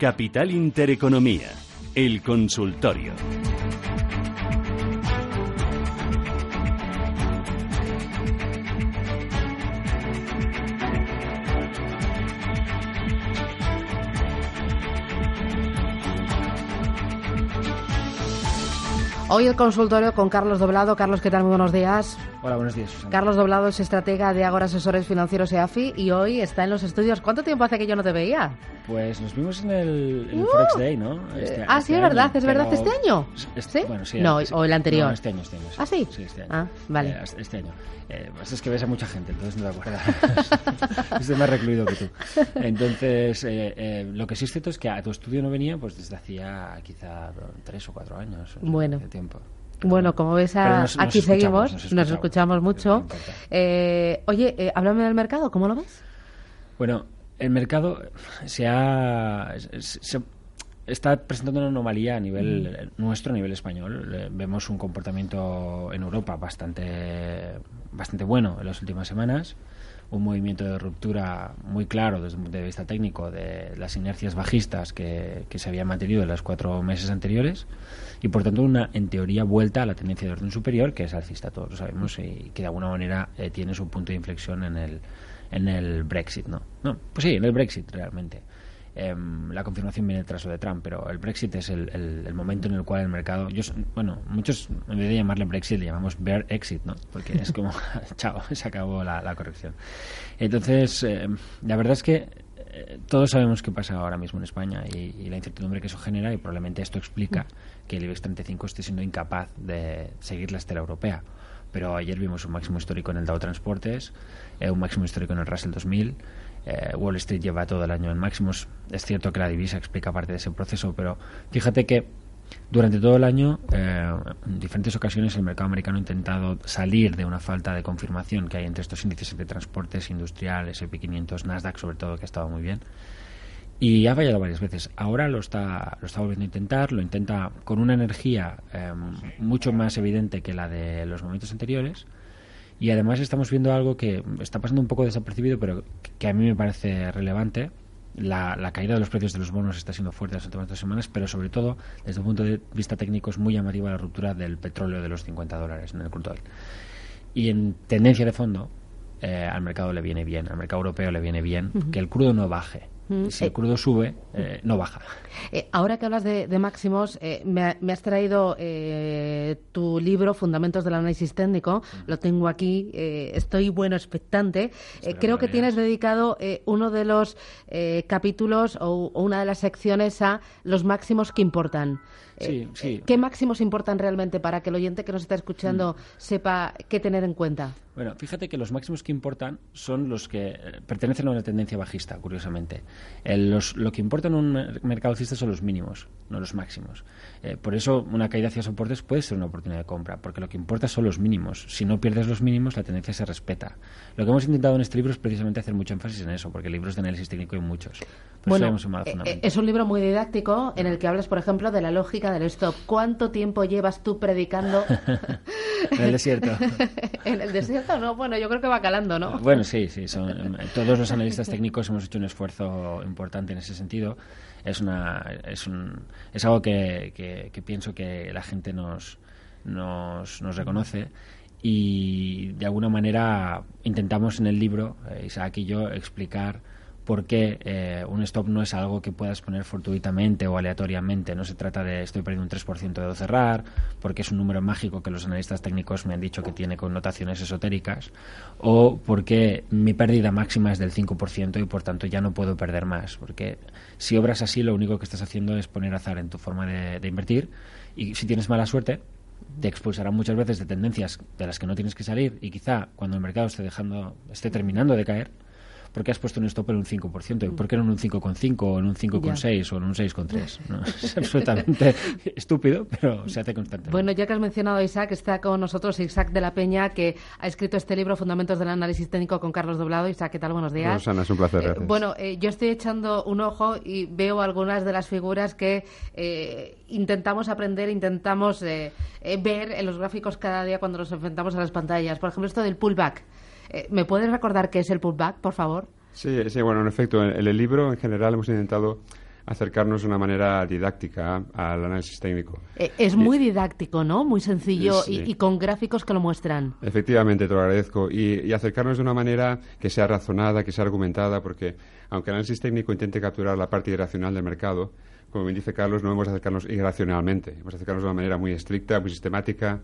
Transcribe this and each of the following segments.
Capital Intereconomía, el consultorio. Hoy el consultorio con Carlos Doblado. Carlos, ¿qué tal? Muy buenos días. Hola, buenos días. Carlos Doblado es estratega de Agora Asesores Financieros EAFI y hoy está en los estudios. ¿Cuánto tiempo hace que yo no te veía? Pues nos vimos en el, en el Forex Day, ¿no? Este- ah, sí, este es verdad, año, es verdad, este año. Este- ¿Sí? Bueno, sí. No, sí. o el anterior. No, este año, este año. ¿Ah, sí? Sí, este año. Ah, vale. Eh, este año. Eh, pues es que ves a mucha gente, entonces no te acuerdas. Estoy más recluido que tú. Entonces, eh, eh, lo que sí es cierto es que a tu estudio no venía pues desde hacía quizá tres o cuatro años. o sea, Bueno. de tiempo. Bueno, como ves, a- nos- nos aquí escuchamos, seguimos, nos nos escuchamos. escuchamos mucho. Eh, oye, eh, háblame del mercado, ¿cómo lo ves? Bueno, el mercado se ha se- está presentando una anomalía a nivel nuestro, a nivel español. Eh, Vemos un comportamiento en Europa bastante bastante bueno en las últimas semanas, un movimiento de ruptura muy claro desde un punto de vista técnico de las inercias bajistas que, que se habían mantenido en los cuatro meses anteriores. Y por tanto una en teoría vuelta a la tendencia de orden superior que es alcista todos lo sabemos y que de alguna manera eh, tiene su punto de inflexión en el en el Brexit no no pues sí en el Brexit realmente. Em, la confirmación viene tras lo de Trump pero el Brexit es el, el- el momento en el cual el mercado yo bueno muchos en vez de llamarle Brexit le llamamos Bear Exit no porque es como chao se acabó la, la corrección entonces em, la verdad es que eh, todos sabemos qué pasa ahora mismo en España y, y la incertidumbre que eso genera y probablemente esto explica que el IBEX 35 esté siendo incapaz de seguir la estela europea. Pero ayer vimos un máximo histórico en el Dow Transportes, eh, un máximo histórico en el Russell 2000. eh, Wall Street lleva todo el año en máximos. Es cierto que la divisa explica parte de ese proceso, pero fíjate que durante todo el año, eh, en diferentes ocasiones, el mercado americano ha intentado salir de una falta de confirmación que hay entre estos índices de transportes, industrial, SP500, Nasdaq, sobre todo, que ha estado muy bien. Y ha fallado varias veces. Ahora lo está, lo está volviendo a intentar, lo intenta con una energía eh, mucho más evidente que la de los momentos anteriores. Y además estamos viendo algo que está pasando un poco desapercibido, pero que a mí me parece relevante. La, la caída de los precios de los bonos está siendo fuerte las últimas dos semanas, pero sobre todo, desde un punto de vista técnico, es muy llamativa la ruptura del petróleo de los 50 dólares en el crudo. Y en tendencia de fondo, eh, al mercado le viene bien, al mercado europeo le viene bien que el crudo no baje. Mm, si el crudo sube, eh, no baja. Eh, ahora que hablas de, de máximos, eh, me, ha- me has traído eh, tu libro, Fundamentos del Análisis Técnico. Lo tengo aquí. eh, estoy bueno, expectante. Creo que tienes dedicado eh, uno de los eh, capítulos o, o una de las secciones a los máximos que importan. Eh, Sí, sí. eh, ¿Qué máximos importan realmente para que el oyente que nos está escuchando sepa qué tener en cuenta? Bueno, fíjate que los máximos que importan son los que eh, pertenecen a una tendencia bajista, curiosamente. El- los- lo que importa en un mer- mercado alcista son los mínimos, no los máximos. Eh, por eso una caída hacia soportes puede ser una oportunidad de compra, porque lo que importa son los mínimos. Si no pierdes los mínimos, la tendencia se respeta. Lo que hemos intentado en este libro es precisamente hacer mucho énfasis en eso, porque libros de análisis técnico hay muchos. Por eso eh, eh, fundamentos. es un libro muy didáctico en el que hablas, por ejemplo, de la lógica del stop. ¿Cuánto tiempo llevas tú predicando en el desierto. en el desierto? No, bueno, yo creo que va calando, ¿no? Bueno, sí, sí. son- todos los analistas técnicos hemos hecho un esfuerzo importante en ese sentido. Es, una, es, un, es algo que, que- que pienso que la gente nos, nos, nos reconoce y de alguna manera intentamos en el libro, eh, Isaac y yo, explicar porque eh, un stop no es algo que puedas poner fortuitamente o aleatoriamente. No se trata de estoy perdiendo un 3% de cerrar, porque es un número mágico que los analistas técnicos me han dicho que tiene connotaciones esotéricas, o porque mi pérdida máxima es del 5% y por tanto ya no puedo perder más. Porque si obras así, lo único que estás haciendo es poner azar en tu forma de, de invertir y si tienes mala suerte, te expulsará muchas veces de tendencias de las que no tienes que salir y quizá cuando el mercado esté dejando esté terminando de caer ¿por qué has puesto un stop en un 5%? ¿Y por qué no en un 5,5 o en un 5,6 o en un 6,3? ¿no? Es absolutamente estúpido, pero se hace constantemente. Bueno, ya que has mencionado a Isaac, está con nosotros Isaac de la Peña, que ha escrito este libro, Fundamentos del Análisis Técnico, con Carlos Doblado. Isaac, ¿qué tal? Buenos días. Susana, es un placer. Eh, bueno, eh, yo estoy echando un ojo y veo algunas de las figuras que eh, intentamos aprender, intentamos ver en los gráficos cada día cuando nos enfrentamos a las pantallas. Por ejemplo, esto del pullback. Eh, ¿Me puedes recordar qué es el pullback, por favor? Sí, sí bueno, en efecto, en el libro en general hemos intentado acercarnos de una manera didáctica al análisis técnico. Eh, es muy didáctico, ¿no? Muy sencillo y, con gráficos que lo muestran. Efectivamente, te lo agradezco. Y, acercarnos de una manera que sea razonada, que sea argumentada, porque aunque el análisis técnico intente capturar la parte irracional del mercado, como bien dice Carlos, no hemos de acercarnos irracionalmente. Hemos de acercarnos de una manera muy estricta, muy sistemática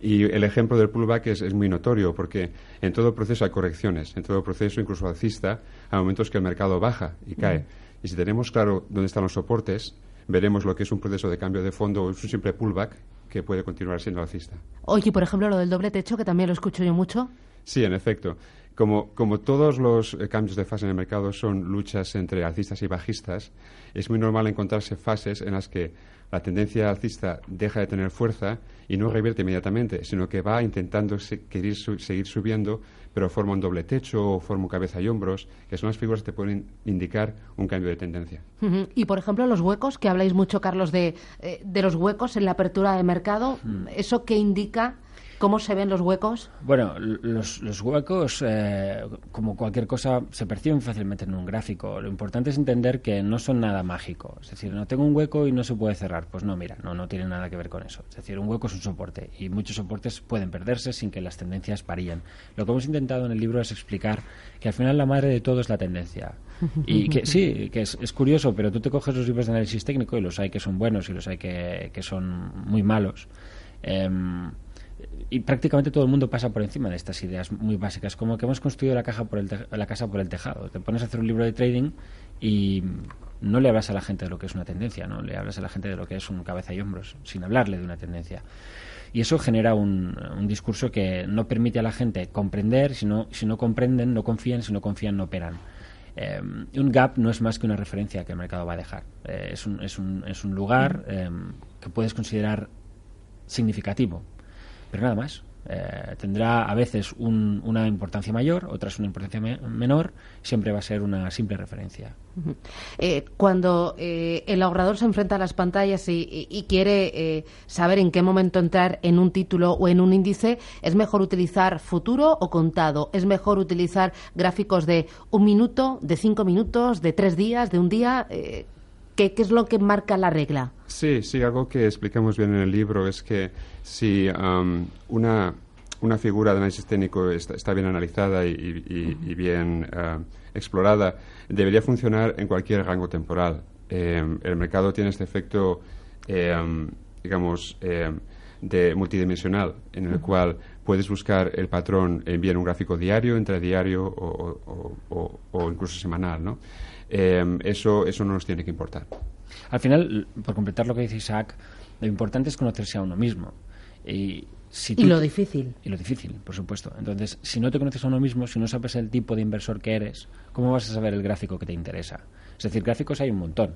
y el ejemplo del pullback es, muy notorio porque en todo proceso hay correcciones, en todo proceso, incluso alcista, hay momentos que el mercado baja y cae. Y si tenemos claro dónde están los soportes, veremos lo que es un proceso de cambio de fondo o un simple pullback que puede continuar siendo alcista. Oye, por ejemplo, lo del doble techo, que también lo escucho yo mucho. Sí, en efecto. Como, como, todos los eh, cambios de fase en el mercado son luchas entre alcistas y bajistas, es muy normal encontrarse fases en las que la tendencia alcista deja de tener fuerza y no revierte inmediatamente, sino que va intentando seguir subiendo, pero forma un doble techo o forma un cabeza y hombros, que son las figuras que te pueden indicar un cambio de tendencia. Y, por ejemplo, los huecos, que habláis mucho, Carlos, de, eh, de los huecos en la apertura de mercado, ¿eso qué indica? ¿Cómo se ven los huecos? Bueno, los, huecos, eh, como cualquier cosa, se perciben fácilmente en un gráfico. Lo importante es entender que no son nada mágico. Es decir, no tengo un hueco y no se puede cerrar. Pues no, mira, no, no tiene nada que ver con eso. Es decir, un hueco es un soporte y muchos soportes pueden perderse sin que las tendencias varíen. Lo que hemos intentado en el libro es explicar que al final la madre de todo es la tendencia. Y que sí, que es, curioso, pero tú te coges los libros de análisis técnico y los hay que son buenos y los hay que, que son muy malos. Eh, y prácticamente todo el mundo pasa por encima de estas ideas muy básicas, como que hemos construido la, caja por el la casa por el tejado. Te pones a hacer un libro de trading y no le hablas a la gente de lo que es una tendencia, no le hablas a la gente de lo que es un cabeza y hombros, sin hablarle de una tendencia. Y eso genera un, discurso que no permite a la gente comprender, si no, si no comprenden, no confían, si no confían, no operan. Eh, un gap no es más que una referencia que el mercado va a dejar. Eh, es, un, es, un, es un lugar eh, que puedes considerar significativo pero nada más. Eh, tendrá a veces una importancia mayor, otras una importancia menor, siempre va a ser una simple referencia. Eh, cuando eh, el ahorrador se enfrenta a las pantallas y, quiere saber en qué momento entrar en un título o en un índice, ¿es mejor utilizar futuro o contado? ¿Es mejor utilizar gráficos de un minuto, de cinco minutos, de tres días, de un día? ¿Qué, es lo que marca la regla? Sí, sí, algo que explicamos bien en el libro es que si um, una, una, figura de análisis técnico está, bien analizada y, bien uh, explorada, debería funcionar en cualquier rango temporal. Em, el mercado tiene este efecto, em, digamos, em, de multidimensional, en el cual puedes buscar el patrón en bien un gráfico diario, intradiario o, o, o incluso semanal, ¿no? eh, eso, eso no nos tiene que importar. Al final, por completar lo que dice Isaac, lo importante es conocerse a uno mismo. Y, si y lo difícil. Y lo difícil, por supuesto. Entonces, si no te conoces a uno mismo, si no sabes el tipo de inversor que eres, ¿cómo vas a saber el gráfico que te interesa? Es decir, gráficos hay un montón.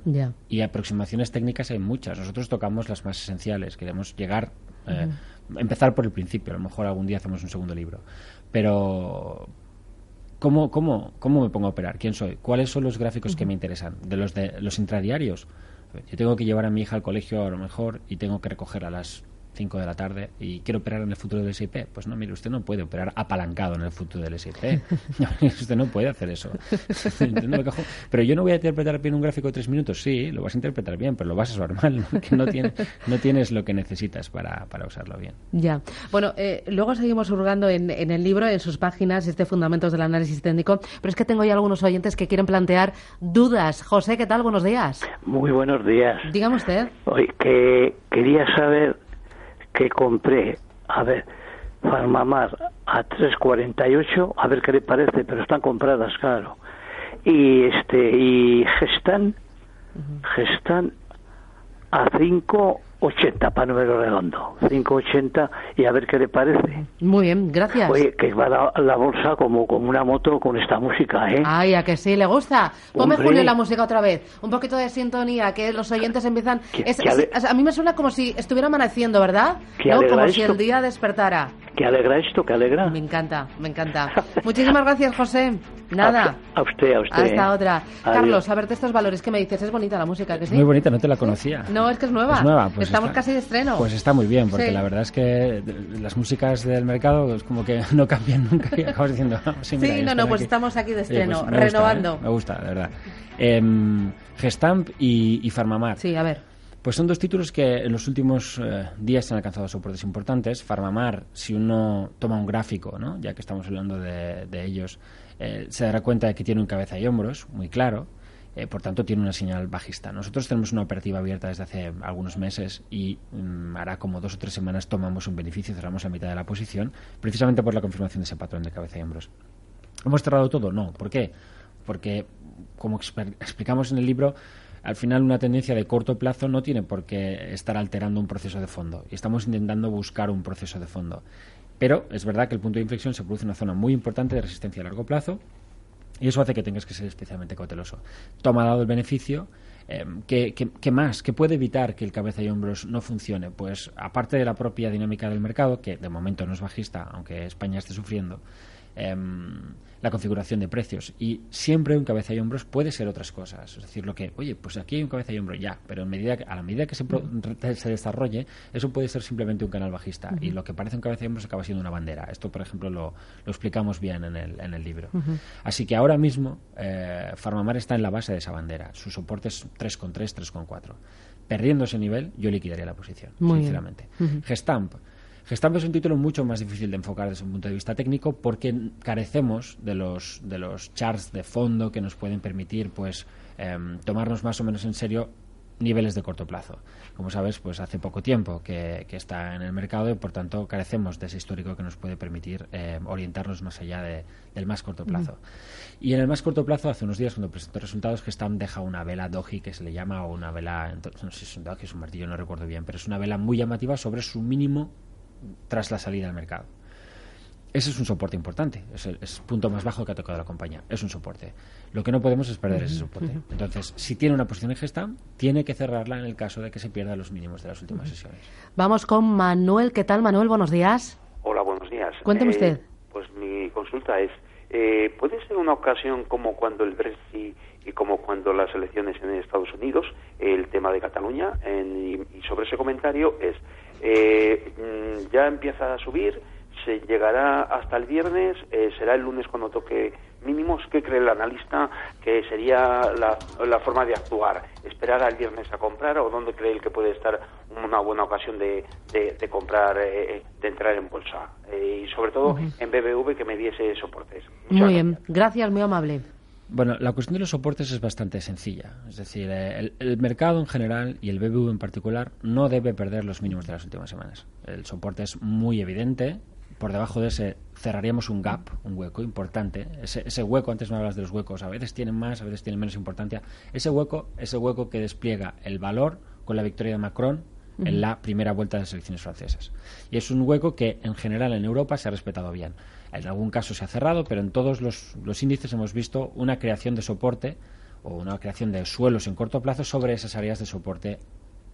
Y aproximaciones técnicas hay muchas. Nosotros tocamos las más esenciales. Queremos llegar, eh, empezar por el principio. A lo mejor algún día hacemos un segundo libro. Pero, ¿Cómo, cómo, ¿Cómo me pongo a operar? ¿Quién soy? ¿Cuáles son los gráficos que me interesan? ¿De los de los intradiarios? Yo tengo que llevar a mi hija al colegio a lo mejor y tengo que recoger a las 5 de la tarde y quiero operar en el futuro del SIP. Pues no, mire, usted no puede operar apalancado en el futuro del SIP. usted no puede hacer eso. pero yo no voy a interpretar bien un gráfico de tres minutos. Sí, lo vas a interpretar bien, pero lo vas a usar mal, que no, tiene, no tienes lo que necesitas para, para usarlo bien. Ya. Bueno, eh, luego seguimos hurgando en, en, el libro, en sus páginas, este Fundamentos del Análisis Técnico, pero es que tengo ya algunos oyentes que quieren plantear dudas. José, ¿qué tal? Buenos días. Muy buenos días. Dígame usted. Hoy que quería saber que compré, a ver, Farmamar a 3.48, a ver qué le parece, pero están compradas, claro. Y este y Gestan, Gestan a 5 80 para número redondo, 580 y a ver qué le parece. Muy bien, gracias. Oye, que va la, la bolsa como, como una moto con esta música, ¿eh? Ay, a que sí, le gusta. Ponme Julio la música otra vez. Un poquito de sintonía, que los oyentes empiezan... a mí me suena como si estuviera amaneciendo, ¿verdad? ¿No? Como si el día despertara. ¿Qué alegra esto? ¿Qué alegra? Me encanta, me encanta. Muchísimas gracias, José. Nada. A usted, a usted. Hasta otra. Carlos, a verte estos valores. ¿Qué me dices? Es bonita la música, ¿que sí? Muy bonita, no te la conocía. No, es que es nueva. Es nueva, pues Estamos casi de estreno. Pues está muy bien, porque la verdad es que las músicas del mercado es como que no cambian nunca y acabas diciendo... sí, no, no, pues estamos aquí de estreno, pues renovando. ¿eh? Me gusta, de verdad. Eh, Gestamp y, y Farmamar. Sí, a ver. Pues son dos títulos que en los últimos eh, días han alcanzado soportes importantes. Farmamar, si uno toma un gráfico, ¿no? ya que estamos hablando de, ellos, eh, se dará cuenta de que tiene un cabeza y hombros muy claro. Eh, por tanto, tiene una señal bajista. Nosotros tenemos una operativa abierta desde hace algunos meses y mm, hará como dos o tres semanas tomamos un beneficio, cerramos la mitad de la posición, precisamente por la confirmación de ese patrón de cabeza y hombros. ¿Hemos cerrado todo? No. ¿Por qué? Porque, como explicamos en el libro, al final una tendencia de corto plazo no tiene por qué estar alterando un proceso de fondo. Y estamos intentando buscar un proceso de fondo. Pero es verdad que el punto de inflexión se produce en una zona muy importante de resistencia a largo plazo y eso hace que tengas que ser especialmente cauteloso. Toma dado el beneficio, eh, ¿qué, más? ¿Qué puede evitar que el cabeza y hombros no funcione? Pues aparte de la propia dinámica del mercado, que de momento no es bajista, aunque España esté sufriendo, Em, la configuración de precios. Y siempre un cabeza y hombros puede ser otras cosas. Es decir, lo que, oye, pues aquí hay un cabeza y hombro, ya, pero en medida a la medida que se, se desarrolle, eso puede ser simplemente un canal bajista. Y lo que parece un cabeza y hombros acaba siendo una bandera. Esto, por ejemplo, lo, lo explicamos bien en el, en el libro. Así que ahora mismo, eh, Farmamar está en la base de esa bandera. Su soporte es 3,3, 3,4. Perdiendo ese nivel, yo liquidaría la posición, sinceramente. Gestamp Gestamp es un título mucho más difícil de enfocar desde un punto de vista técnico porque carecemos de los, de los charts de fondo que nos pueden permitir pues em, tomarnos más o menos en serio niveles de corto plazo. Como sabes, pues hace poco tiempo que, está en el mercado y por tanto carecemos de ese histórico que nos puede permitir em, orientarnos más allá del más corto plazo. Y en el más corto plazo, hace unos días cuando presentó resultados, Gestamp deja una vela doji que se le llama, o una vela, no sé si es un doji, es un martillo, no recuerdo bien, pero es una vela muy llamativa sobre su mínimo tras la salida al mercado. Ese es un soporte importante, es el, punto más bajo que ha tocado la compañía, es un soporte. Lo que no podemos es perder ese soporte. Entonces, si tiene una posición en gestión, tiene que cerrarla en el caso de que se pierda los mínimos de las últimas sesiones. Vamos con Manuel. ¿Qué tal, Manuel? Buenos días. Hola, buenos días. Cuénteme eh, usted. Pues mi consulta es, eh, ¿puede ser una ocasión como cuando el Brexit y como cuando las elecciones en Estados Unidos, el tema de Cataluña? y sobre ese comentario es, eh, mm, ya empieza a subir, se llegará hasta el viernes, eh, será el lunes cuando toque mínimos. ¿Qué cree el analista que sería la, forma de actuar? ¿Esperar al viernes a comprar o dónde cree él que puede estar una buena ocasión de, de, comprar, eh, de entrar en bolsa? y sobre todo en BBV que me diese soportes. muy bien, gracias, muy amable. Bueno, la cuestión de los soportes es bastante sencilla. Es decir, eh, el, mercado en general y el BBV en particular no debe perder los mínimos de las últimas semanas. El soporte es muy evidente. Por debajo de ese cerraríamos un gap, un hueco importante. Ese, ese hueco, antes no hablas de los huecos, a veces tienen más, a veces tienen menos importancia. Ese hueco, ese hueco que despliega el valor con la victoria de Macron en la primera vuelta de las elecciones francesas. Y es un hueco que en general en Europa se ha respetado bien. En algún caso se ha cerrado, pero en todos los, índices hemos visto una creación de soporte o una creación de suelos en corto plazo sobre esas áreas de soporte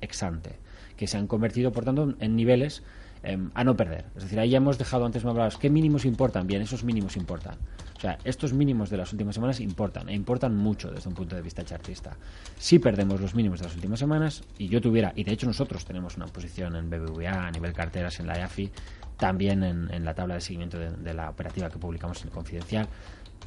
exante, que se han convertido, por tanto, en niveles em, a no perder. Es decir, ahí hemos dejado antes, me hablabas, ¿qué mínimos importan? Bien, esos mínimos importan. O sea, estos mínimos de las últimas semanas importan, e importan mucho desde un punto de vista chartista. Si perdemos los mínimos de las últimas semanas, y yo tuviera, y de hecho nosotros tenemos una posición en BBVA a nivel carteras en la EAFI, también en, la tabla de seguimiento de, la operativa que publicamos en el Confidencial,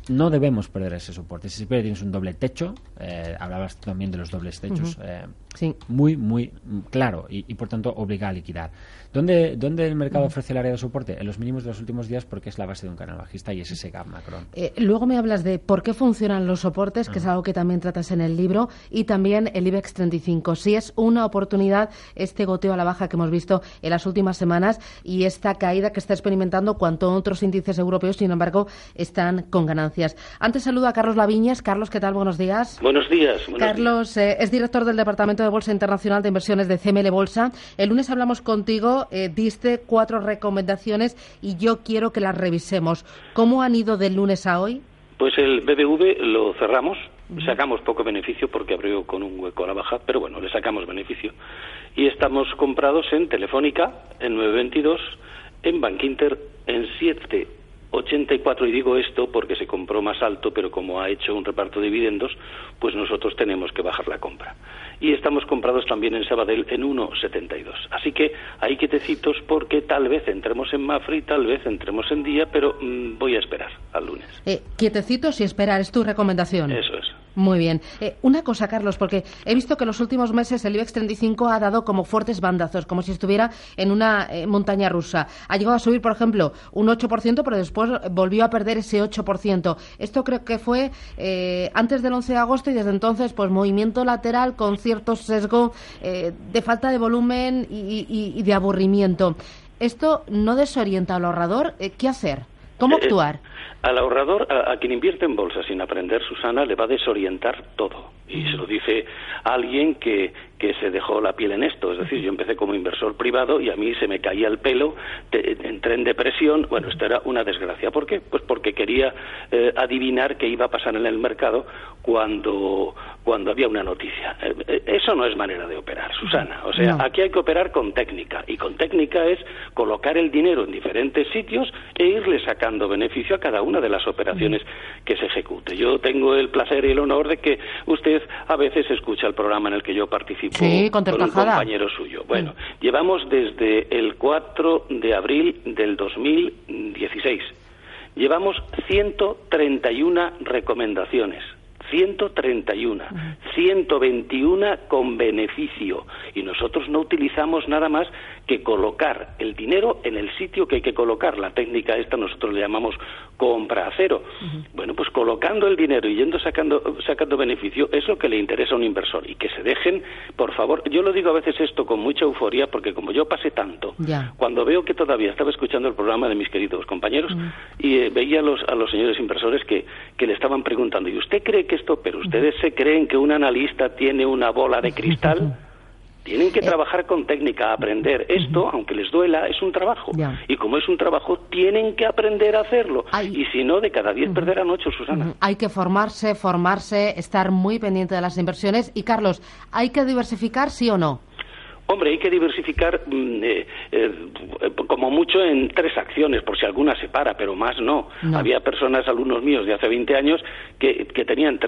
no debemos perder ese soporte. Si siempre tienes un doble techo, eh, hablabas también de los dobles techos, eh, sí. muy, muy claro y, y, por tanto obliga a liquidar. ¿Dónde, ¿Dónde el mercado ofrece el área de soporte? En los mínimos de los últimos días porque es la base de un canal bajista y es ese gap macron. Eh, luego me hablas de por qué funcionan los soportes, que es algo que también tratas en el libro, y también el IBEX 35. Si es una oportunidad este goteo a la baja que hemos visto en las últimas semanas y esta caída que está experimentando cuanto otros índices europeos, sin embargo, están con ganancias. Antes saludo a Carlos Laviñas. Carlos, ¿qué tal? Buenos días. Buenos días. Carlos eh, es director del Departamento de Bolsa Internacional de Inversiones de CML Bolsa. El lunes hablamos contigo eh, diste cuatro recomendaciones y yo quiero que las revisemos. ¿Cómo han ido del lunes a hoy? Pues el BBV lo cerramos, sacamos poco beneficio porque abrió con un hueco a la baja, pero bueno, le sacamos beneficio. Y estamos comprados en Telefónica, en 922, en Bankinter, en 7 84 y digo esto porque se compró más alto, pero como ha hecho un reparto de dividendos, pues nosotros tenemos que bajar la compra. Y estamos comprados también en Sabadell en 1,72. Así que hay quietecitos porque tal vez entremos en Mafri, tal vez entremos en día, pero mm, voy a esperar al lunes. Eh, quietecitos y esperar, es tu recomendación. Eso es. Muy bien. Eh, una cosa, Carlos, porque he visto que en los últimos meses el IBEX 35 ha dado como fuertes bandazos, como si estuviera en una eh, montaña rusa. Ha llegado a subir, por ejemplo, un 8%, pero después volvió a perder ese 8%. Esto creo que fue eh, antes del 11 de agosto y desde entonces, pues movimiento lateral con cierto sesgo de falta de volumen y, de aburrimiento. ¿Esto no desorienta al ahorrador? ¿Qué hacer? ¿Cómo actuar? Al ahorrador, a, quien invierte en bolsa sin aprender, Susana, le va a desorientar todo. Y se lo dice alguien que, que se dejó la piel en esto. Es decir, yo empecé como inversor privado y a mí se me caía el pelo, entré en depresión. Bueno, esto era una desgracia. ¿Por qué? Pues porque quería eh, adivinar qué iba a pasar en el mercado cuando, cuando había una noticia. Eh, eh, eso no es manera de operar, Susana. O sea, aquí hay que operar con técnica. Y con técnica es colocar el dinero en diferentes sitios e irle sacando beneficio a cada una de las operaciones que se ejecute. Yo tengo el placer y el honor de que usted a veces escucha el programa en el que yo participo sí, con, un compañero suyo. Bueno, llevamos desde el 4 de abril del 2016. Llevamos 131 recomendaciones. 131, 121 con beneficio. Y nosotros no utilizamos nada más que colocar el dinero en el sitio que hay que colocar. La técnica esta nosotros le llamamos compra a cero. Bueno, pues colocando el dinero y yendo sacando, sacando beneficio es lo que le interesa a un inversor. Y que se dejen, por favor, yo lo digo a veces esto con mucha euforia porque como yo pasé tanto, cuando veo que todavía estaba escuchando el programa de mis queridos compañeros y eh, veía a los, a los señores inversores que, que le estaban preguntando, ¿y usted cree que esto, pero ustedes se creen que un analista tiene una bola de cristal? Tienen que eh, trabajar con técnica, aprender. Esto, aunque les duela, es un trabajo. Y como es un trabajo, tienen que aprender a hacerlo. Y si no, de cada diez perderán ocho, Susana. Hay que formarse, formarse, estar muy pendiente de las inversiones. Y Carlos, ¿hay que diversificar, sí o no? Hombre, hay que diversificar mm, eh, eh, como mucho en tres acciones, por si alguna se para, pero más no. Había personas, alumnos míos de hace 20 años, que, tenían,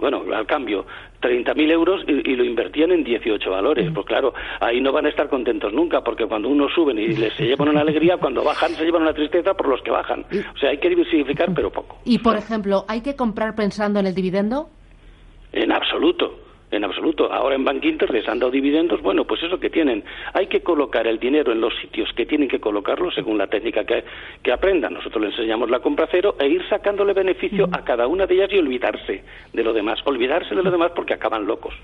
bueno, al cambio, 30.000 euros y, lo invertían en 18 valores. Pues claro, ahí no van a estar contentos nunca, porque cuando uno suben y les se llevan una alegría, cuando bajan se llevan una tristeza por los que bajan. O sea, hay que diversificar, pero poco. Y, por ejemplo, ¿hay que comprar pensando en el dividendo? En absoluto en absoluto. Ahora en Bank Inter les han dado dividendos, bueno, pues eso que tienen. Hay que colocar el dinero en los sitios que tienen que colocarlo según la técnica que, que aprendan. Nosotros le enseñamos la compra cero e ir sacándole beneficio a cada una de ellas y olvidarse de lo demás. Olvidarse de lo demás porque acaban locos.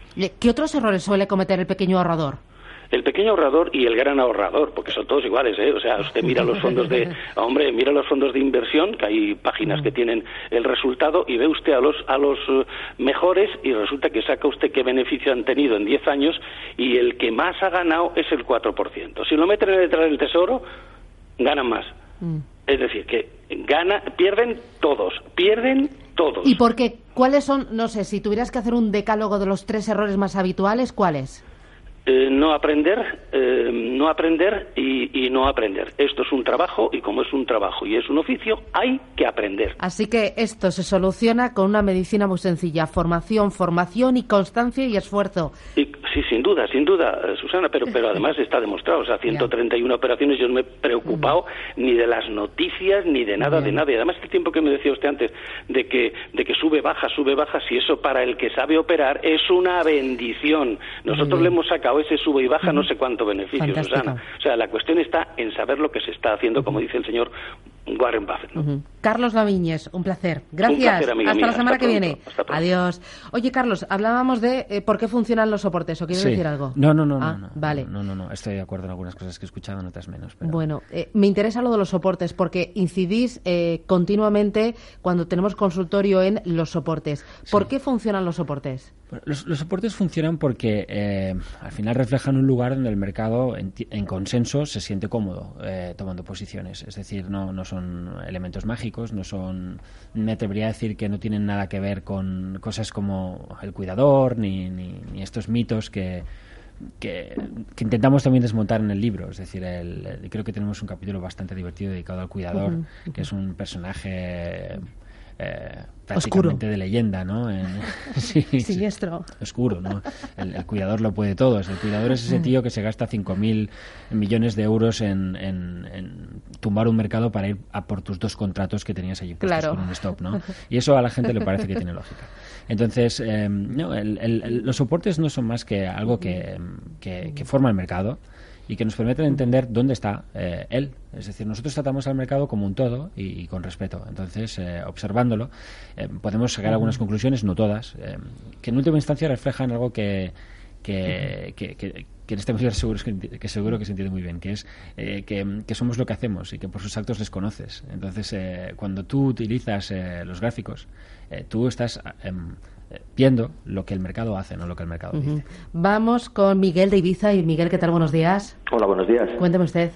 ¿Qué otros errores suele cometer el pequeño ahorrador? El pequeño ahorrador y el gran ahorrador, porque son todos iguales, ¿eh? O sea, usted mira los fondos de, hombre, mira los fondos de inversión, que hay páginas que tienen el resultado y ve usted a los a los eh, mejores y resulta que saca usted qué beneficio han tenido en 10 años y el que más ha ganado es el 4%. Si lo meten detrás del tesoro, ganan más. Mm. Es decir, que gana, pierden todos, pierden todos. ¿Y por qué? ¿Cuáles son, no sé, si tuvieras que hacer un decálogo de los tres errores más habituales, cuáles? Eh, no aprender, eh, no aprender y, no aprender. Esto es un trabajo y como es un trabajo y es un oficio, hay que aprender. Así que esto se soluciona con una medicina muy sencilla, formación, formación y constancia y esfuerzo. Sí, sin duda, sin duda, eh, Susana, pero, pero además está demostrado, o sea, 131 operaciones, yo no me he preocupado ni de las noticias ni de nada, de nada. Y además este tiempo que me decía usted antes de que, de que sube, baja, sube, baja, si eso para el que sabe operar es una bendición. Nosotros le hemos sacado ese sube y baja no sé cuánto beneficio, Susana. O sea, la cuestión está en saber lo que se está haciendo, como dice el señor Warren Buffett. Carlos Laviñes, un placer. Gracias. Hasta la semana que viene. Adiós. Oye, Carlos, hablábamos de eh, por qué funcionan los soportes. ¿O quieres decir algo? No, no, no, ah, no, Vale. No, no, no. Estoy de acuerdo en algunas cosas que he escuchado, en otras menos. Bueno, eh, me interesa lo de los soportes porque incidís eh, continuamente cuando tenemos consultorio en los soportes. ¿Por qué funcionan los soportes? Los, soportes funcionan porque eh, al final reflejan un lugar donde el mercado en, consenso se siente cómodo eh, tomando posiciones. Es decir, no, no son elementos mágicos, no son. Me atrevería a decir que no tienen nada que ver con cosas como el cuidador ni, ni, estos mitos que, que, intentamos también desmontar en el libro. Es decir, creo que tenemos un capítulo bastante divertido dedicado al cuidador, que es un personaje eh, prácticamente de leyenda, ¿no? sí, Siniestro. oscuro, ¿no? El, cuidador lo puede todo. El cuidador es ese tío que se gasta 5.000 millones de euros en, tumbar un mercado para ir a por tus dos contratos que tenías allí puestos con un stop, ¿no? Y eso a la gente le parece que tiene lógica. Entonces, em, no, los soportes no son más que algo que, que forma el mercado y que nos permiten entender dónde está eh, él. Es decir, nosotros tratamos al mercado como un todo y, con respeto. Entonces, eh, observándolo, eh, podemos sacar algunas conclusiones, no todas, que en última instancia reflejan algo que, que, que, en este momento seguro que, seguro que se entiende muy bien, que es que, somos lo que hacemos y que por sus actos les conoces. Entonces, cuando tú utilizas los gráficos, tú estás em, viendo lo que el mercado hace, no lo que el mercado dice. Vamos con Miguel de Ibiza. Y Miguel, ¿qué tal? Buenos días. Hola, buenos días. Cuénteme usted.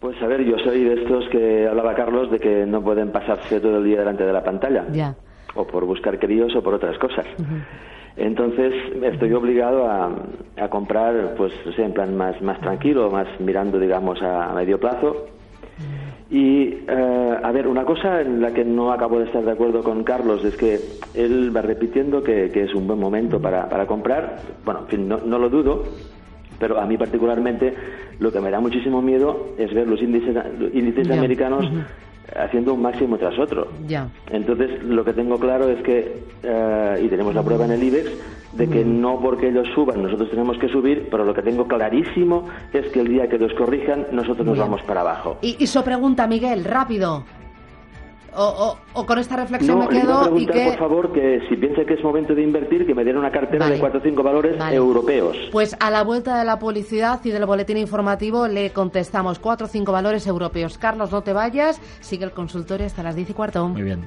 Pues a ver, yo soy de estos que hablaba Carlos de que no pueden pasarse todo el día delante de la pantalla. Ya. O por buscar críos o por otras cosas. Entonces estoy obligado a, a comprar, pues, en plan más, más tranquilo, más mirando, digamos, a medio plazo y, eh, a ver, una cosa en la que no acabo de estar de acuerdo con Carlos es que él va repitiendo que, es un buen momento para, para comprar. Bueno, en fin, no, no, lo dudo, pero a mí particularmente lo que me da muchísimo miedo es ver los índices, índices americanos haciendo un máximo tras otro. Ya. Entonces, lo que tengo claro es que, eh, y tenemos la prueba en el IBEX, de que no porque ellos suban nosotros tenemos que subir, pero lo que tengo clarísimo es que el día que los corrijan nosotros nos vamos para abajo. Y, y su pregunta, Miguel, rápido. O, con esta reflexión me quedo y que... por favor, que si piensa que es momento de invertir, que me den una cartera de cuatro o cinco valores europeos. Pues a la vuelta de la publicidad y del boletín informativo le contestamos cuatro o cinco valores europeos. Carlos, no te vayas, sigue el consultorio hasta las diez y cuarto. Muy bien.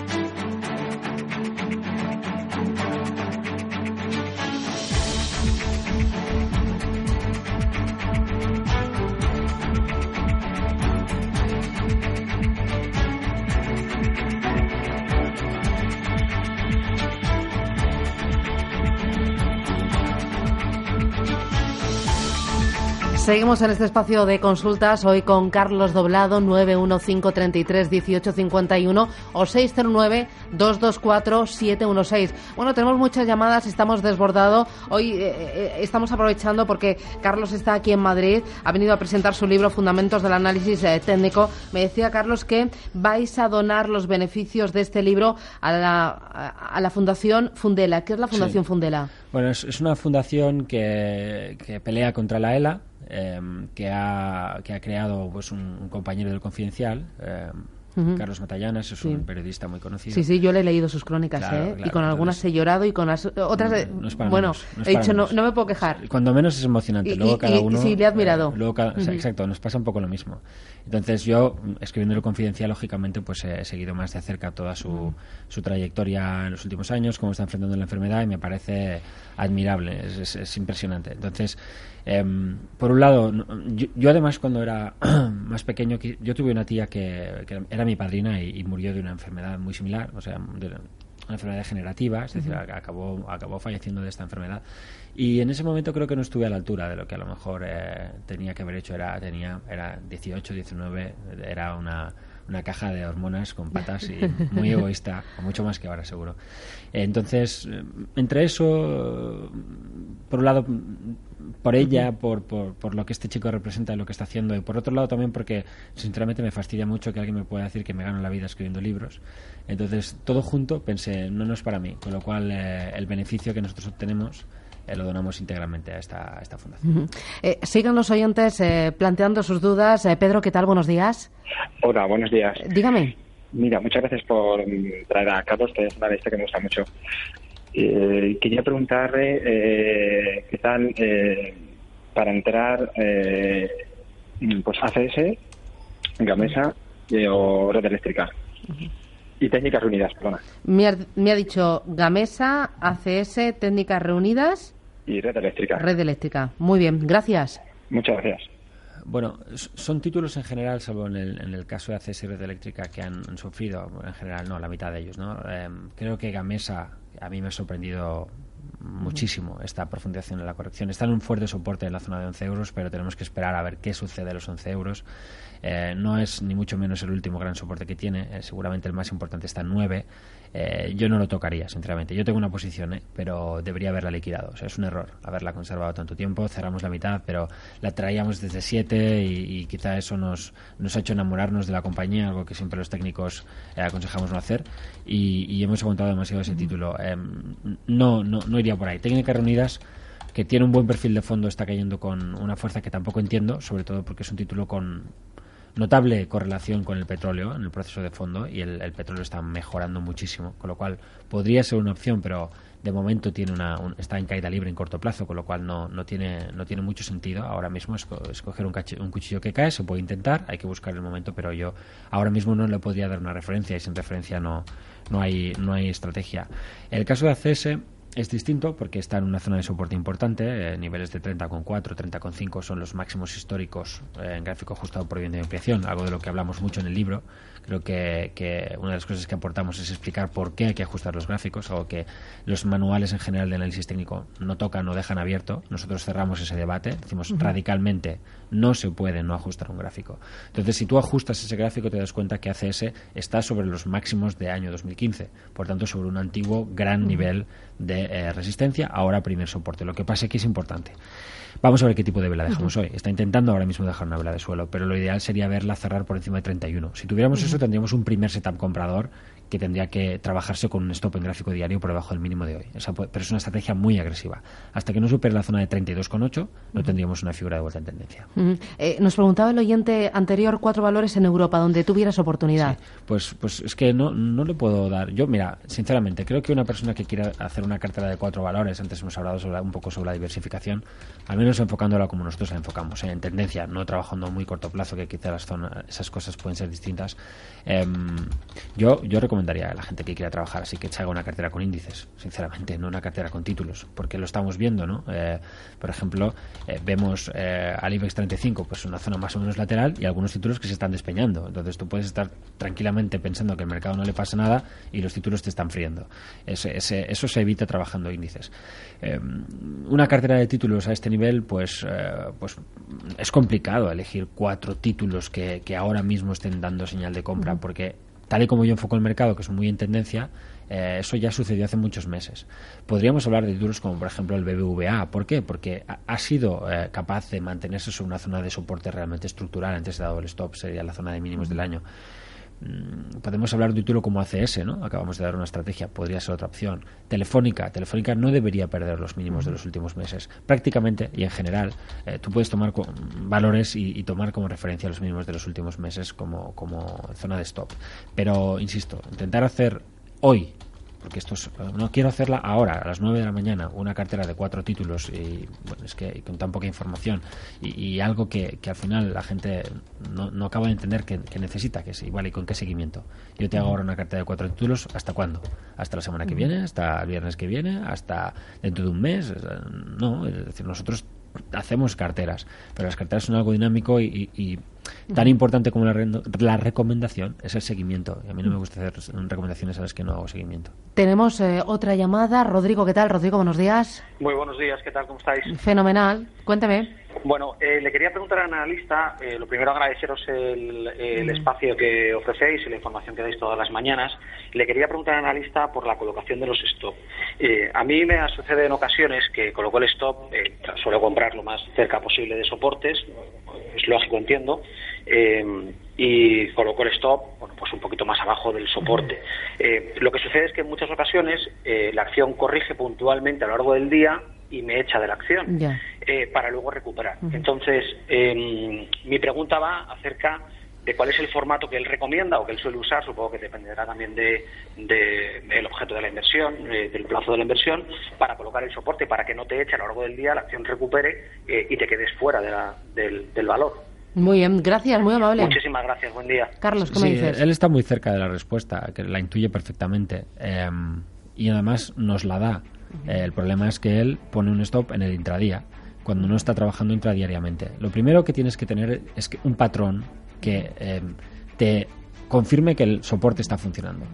Seguimos en este espacio de consultas hoy con Carlos Doblado 915331851 o 609224716. Bueno, tenemos muchas llamadas, estamos desbordados. Hoy eh, eh, estamos aprovechando porque Carlos está aquí en Madrid, ha venido a presentar su libro Fundamentos del análisis eh, técnico. Me decía Carlos que vais a donar los beneficios de este libro a la, a la Fundación Fundela. ¿Qué es la Fundación Fundela? Bueno, es, una fundación que, que pelea contra la ELA Em, que, ha, que ha creado pues, un, compañero del Confidencial, Carlos Matallanas es un periodista muy conocido. Sí, sí, yo le he leído sus crónicas, ¿eh? y con algunas he llorado y con las otras... bueno, he dicho, no, no, me puedo quejar. Cuando menos es emocionante. luego cada uno... Sí, le he admirado. Eh, luego exacto, nos pasa un poco lo mismo. Entonces yo, escribiendo confidencial, lógicamente, pues he seguido más de cerca toda su, su trayectoria en los últimos años, cómo está enfrentando la enfermedad y me parece admirable, es, es, impresionante. Entonces, em, por un lado, yo, además cuando era más pequeño, yo tuve una tía que, era mi padrina y, murió de una enfermedad muy similar, o sea, de una, enfermedad degenerativa, es decir, acabó, acabó falleciendo de esta enfermedad. Y en ese momento creo que no estuve a la altura de lo que a lo mejor eh, tenía que haber hecho. Era, tenía, era 18, 19, era una, una caja de hormonas con patas y muy egoísta, mucho más que ahora seguro. Entonces, entre eso, por un lado, por ella, por, por, por, lo que este chico representa, lo que está haciendo, y por otro lado también porque, sinceramente, me fastidia mucho que alguien me pueda decir que me gano la vida escribiendo libros. Entonces, todo junto, pensé, no, no es para mí, con lo cual eh, el beneficio que nosotros obtenemos eh, lo donamos íntegramente a esta, esta fundación. Eh, sigan los oyentes eh, planteando sus dudas. Pedro, ¿qué tal? Buenos días. Hola, buenos días. Dígame. Mira, muchas gracias por traer a Carlos, que es una lista que me gusta mucho. quería preguntarle qué tal para entrar pues ACS, Gamesa o Red Eléctrica. Y técnicas reunidas, perdona. Me ha, me ha dicho Gamesa, ACS, técnicas reunidas. Y red eléctrica. Red eléctrica. Muy bien, gracias. Muchas gracias. Bueno, son títulos en general, salvo en el, en el caso de ACS y Red Eléctrica, que han, sufrido, en general no, la mitad de ellos. ¿no? Em, creo que Gamesa a mí me ha sorprendido muchísimo esta profundización en la corrección. Está en un fuerte soporte en la zona de 11 euros, pero tenemos que esperar a ver qué sucede a los 11 euros. Eh, no es ni mucho menos el último gran soporte que tiene, eh, seguramente el más importante está en 9. Eh, yo no lo tocaría, sinceramente. Yo tengo una posición, pero debería haberla liquidado. O sea, es un error haberla conservado tanto tiempo. Cerramos la mitad, pero la traíamos desde 7 y, quizá eso nos, nos ha hecho enamorarnos de la compañía, algo que siempre los técnicos aconsejamos no hacer. Y, hemos aguantado demasiado ese título. no, no, no iría por ahí. Técnicas reunidas que tiene un buen perfil de fondo está cayendo con una fuerza que tampoco entiendo, sobre todo porque es un título con notable correlación con el petróleo en el proceso de fondo y el, petróleo está mejorando muchísimo, con lo cual podría ser una opción, pero de momento tiene una, está en caída libre en corto plazo, con lo cual no, no, tiene, no tiene mucho sentido ahora mismo escoger un, un, cuchillo que cae, se puede intentar, hay que buscar el momento, pero yo ahora mismo no le podría dar una referencia y sin referencia no, no, hay, no hay estrategia. El caso de ACS es distinto porque está en una zona de soporte importante, eh, niveles de 30,4, 30,5 son los máximos históricos eh, en gráfico ajustado por bien de ampliación, algo de lo que hablamos mucho en el libro. Creo que, que, una de las cosas que aportamos es explicar por qué hay que ajustar los gráficos, algo que los manuales en general de análisis técnico no tocan o dejan abierto. Nosotros cerramos ese debate, decimos radicalmente no se puede no ajustar un gráfico. Entonces, si tú ajustas ese gráfico, te das cuenta que ACS está sobre los máximos de año 2015, por tanto, sobre un antiguo gran nivel de eh, resistencia, ahora primer soporte. Lo que pasa que es importante. Vamos a ver qué tipo de vela dejamos hoy. Está intentando ahora mismo dejar una vela de suelo, pero lo ideal sería verla cerrar por encima de 31. Si tuviéramos eso, tendríamos un primer setup comprador que tendría que trabajarse con un stop en gráfico diario por debajo del mínimo de hoy. pero es una estrategia muy agresiva. Hasta que no supere la zona de 32,8 no tendríamos una figura de vuelta en tendencia. Eh, nos preguntaba el oyente anterior cuatro valores en Europa donde tuvieras oportunidad. pues, pues es que no, no le puedo dar. Yo, mira, sinceramente, creo que una persona que quiera hacer una cartera de cuatro valores, antes hemos hablado un poco sobre la diversificación, al menos enfocándola como nosotros la enfocamos, en tendencia, no trabajando a muy corto plazo, que quizá las zonas, esas cosas pueden ser distintas. Em, yo, yo recomiendo recomendaría a la gente que quiera trabajar así que se haga una cartera con índices, sinceramente, no una cartera con títulos, porque lo estamos viendo, ¿no? Eh, por ejemplo, eh, vemos eh, al IBEX 35, pues una zona más o menos lateral y algunos títulos que se están despeñando. Entonces tú puedes estar tranquilamente pensando que el mercado no le pasa nada y los títulos te están friendo. eso se evita trabajando índices. una cartera de títulos a este nivel, pues, pues es complicado elegir cuatro títulos que, que ahora mismo estén dando señal de compra, porque tal y como yo enfoco el mercado, que es muy en tendencia, eh, eso ya sucedió hace muchos meses. Podríamos hablar de títulos como, por ejemplo, el BBVA. ¿Por qué? Porque ha, sido eh, capaz de mantenerse sobre una zona de soporte realmente estructural. Antes de dado el stop, sería la zona de mínimos del año podemos hablar de un título como ACS, ¿no? Acabamos de dar una estrategia, podría ser otra opción. Telefónica, Telefónica no debería perder los mínimos de los últimos meses. Prácticamente y en general, eh, tú puedes tomar valores y, tomar como referencia los mínimos de los últimos meses como, como zona de stop. Pero, insisto, intentar hacer hoy porque esto no quiero hacerla ahora, a las 9 de la mañana, una cartera de cuatro títulos y bueno, es que con tan poca información y, algo que, que, al final la gente no, no acaba de entender que, necesita, que es igual y con qué seguimiento. Yo te hago ahora una cartera de cuatro títulos, ¿hasta cuándo? ¿Hasta la semana que viene? ¿Hasta el viernes que viene? ¿Hasta dentro de un mes? No, es decir, nosotros hacemos carteras, pero las carteras son algo dinámico y, tan importante como la, la, recomendación es el seguimiento. Y a mí no me gusta hacer recomendaciones a las que no hago seguimiento. Tenemos eh, otra llamada. Rodrigo, ¿qué tal? Rodrigo, buenos días. Muy buenos días, ¿qué tal? ¿Cómo estáis? Fenomenal. Cuéntame. Bueno, eh, le quería preguntar al analista, eh, lo primero agradeceros el, el espacio que ofrecéis y la información que dais todas las mañanas. Le quería preguntar al analista por la colocación de los stop. a mí me sucede en ocasiones que coloco el stop, suelo comprar lo más cerca posible de soportes, es lógico, entiendo, y coloco el stop bueno, pues un poquito más abajo del soporte. Eh, lo que sucede es que en muchas ocasiones eh, la acción corrige puntualmente a lo largo del día y me echa de la acción eh, para luego recuperar. Entonces, em, mi pregunta va acerca de cuál es el formato que él recomienda o que él suele usar, supongo que dependerá también del de, objeto de la inversión, del plazo de la inversión, para colocar el soporte, para que no te eche a lo largo del día, la acción recupere y te quedes fuera del valor. Muy bien, gracias, muy amable. Muchísimas gracias, buen día. Carlos, ¿cómo dices? Él está muy cerca de la respuesta, que la intuye perfectamente. Em, y además nos la da. Eh, el problema es que él pone un stop en el intradía, cuando no está trabajando intradiariamente. Lo primero que tienes que tener es que un patrón que em, te confirme que el soporte está funcionando.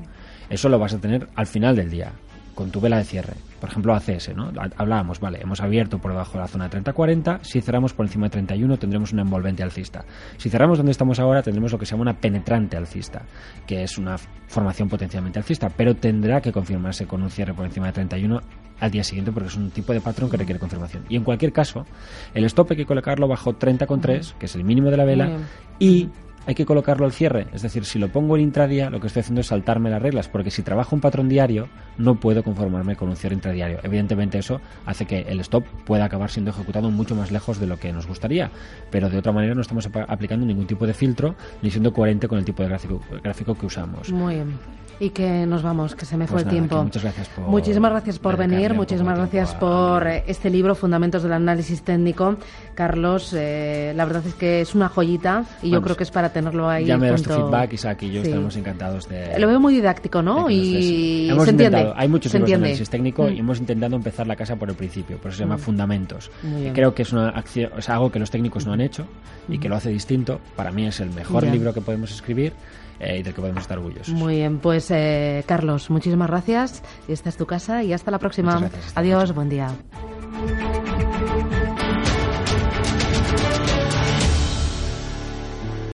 Eso lo vas a tener al final del día con tu vela de cierre. Por ejemplo, ACS, ¿no? Hablábamos, vale, hemos abierto por debajo de la zona de 30-40, si cerramos por encima de 31 tendremos una envolvente alcista. Si cerramos donde estamos ahora tendremos lo que se llama una penetrante alcista, que es una formación potencialmente alcista, pero tendrá que confirmarse con un cierre por encima de 31 al día siguiente porque es un tipo de patrón que requiere confirmación. Y en cualquier caso, el stop hay que colocarlo bajo 30,3, que es el mínimo de la vela, y hay que colocarlo al cierre. Es decir, si lo pongo en intradía, lo que estoy haciendo es saltarme las reglas, porque si trabajo un patrón diario, no puedo conformarme con un cierre intradiario. Evidentemente eso hace que el stop pueda acabar siendo ejecutado mucho más lejos de lo que nos gustaría, pero de otra manera no estamos aplicando ningún tipo de filtro ni siendo coherente con el tipo de gráfico, gráfico que usamos. Muy bien y que nos vamos, que se me fue pues el tiempo. Muchas gracias por Muchísimas gracias por venir, muchísimas gracias por eh, este libro, Fundamentos del Análisis Técnico. Carlos, eh, la verdad es que es una joyita y yo creo que es para tenerlo ahí. Ya me das tu feedback, Isaac, y yo estamos encantados de. Lo veo muy didáctico, ¿no? Y hemos se entiende. Hay muchos libros de análisis técnico y mm. hemos intentado empezar la casa por el principio, por eso se llama mm. Fundamentos. Creo que es una acción, es algo que los técnicos no han hecho y que lo hace distinto. Para mí es el mejor libro que podemos escribir eh, y del que podemos estar orgullosos. Muy bien, pues eh, Carlos, muchísimas gracias. Esta es tu casa y hasta la próxima. Adiós, buen día.